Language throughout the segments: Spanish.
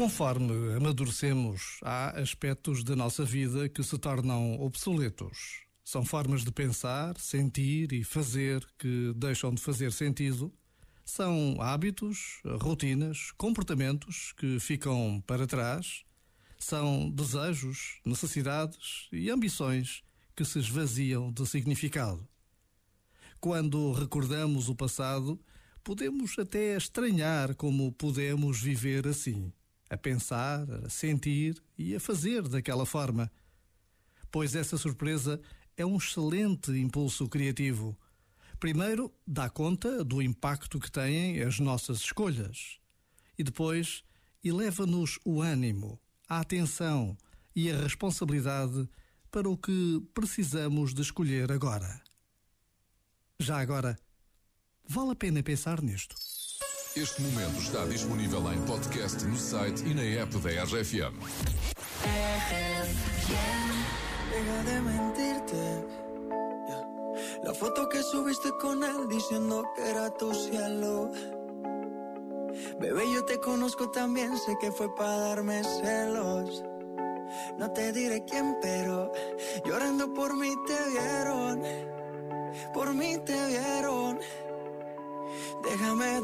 Conforme amadurecemos, há aspectos da nossa vida que se tornam obsoletos. São formas de pensar, sentir e fazer que deixam de fazer sentido. São hábitos, rotinas, comportamentos que ficam para trás. São desejos, necessidades e ambições que se esvaziam de significado. Quando recordamos o passado, podemos até estranhar como podemos viver assim a pensar, a sentir e a fazer daquela forma. Pois essa surpresa é um excelente impulso criativo. Primeiro, dá conta do impacto que têm as nossas escolhas. E depois, eleva-nos o ânimo, a atenção e a responsabilidade para o que precisamos de escolher agora. Já agora, vale a pena pensar nisto. Este momento está disponível em podcast no site e na app da RFM. Deja de mentirte. La foto que subiste con él diciendo que era tu cielo. Bebé, yo te conozco también, sé que fue para darme celos. No te diré quién, pero llorando por mí te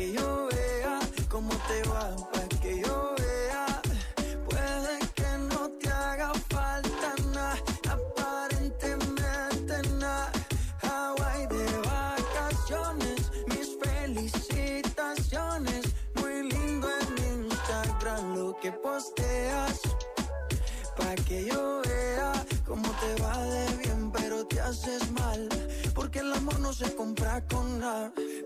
que yo vea cómo te va, pa' que yo vea. Puede que no te haga falta nada, aparentemente nada. Hawaii de vacaciones, mis felicitaciones. Muy lindo en Instagram lo que posteas. Pa' que yo vea cómo te va de bien, pero te haces mal. Porque el amor no se compra con nada.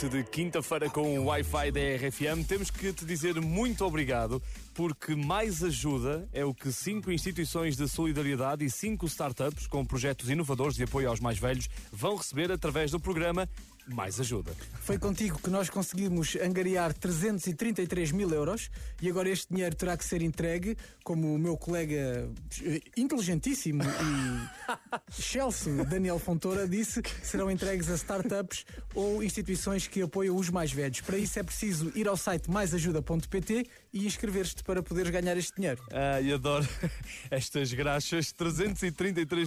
Noite de quinta-feira com o Wi-Fi da RFM. Temos que te dizer muito obrigado, porque mais ajuda é o que cinco instituições de solidariedade e cinco startups com projetos inovadores de apoio aos mais velhos vão receber através do programa Mais Ajuda. Foi contigo que nós conseguimos angariar 333 mil euros e agora este dinheiro terá que ser entregue, como o meu colega eh, inteligentíssimo e Chelsea Daniel Fontoura disse, serão entregues a startups ou instituições que apoiam os mais velhos. Para isso é preciso ir ao site maisajuda.pt e inscrever-te para poderes ganhar este dinheiro. Ah, e adoro estas graxas. 333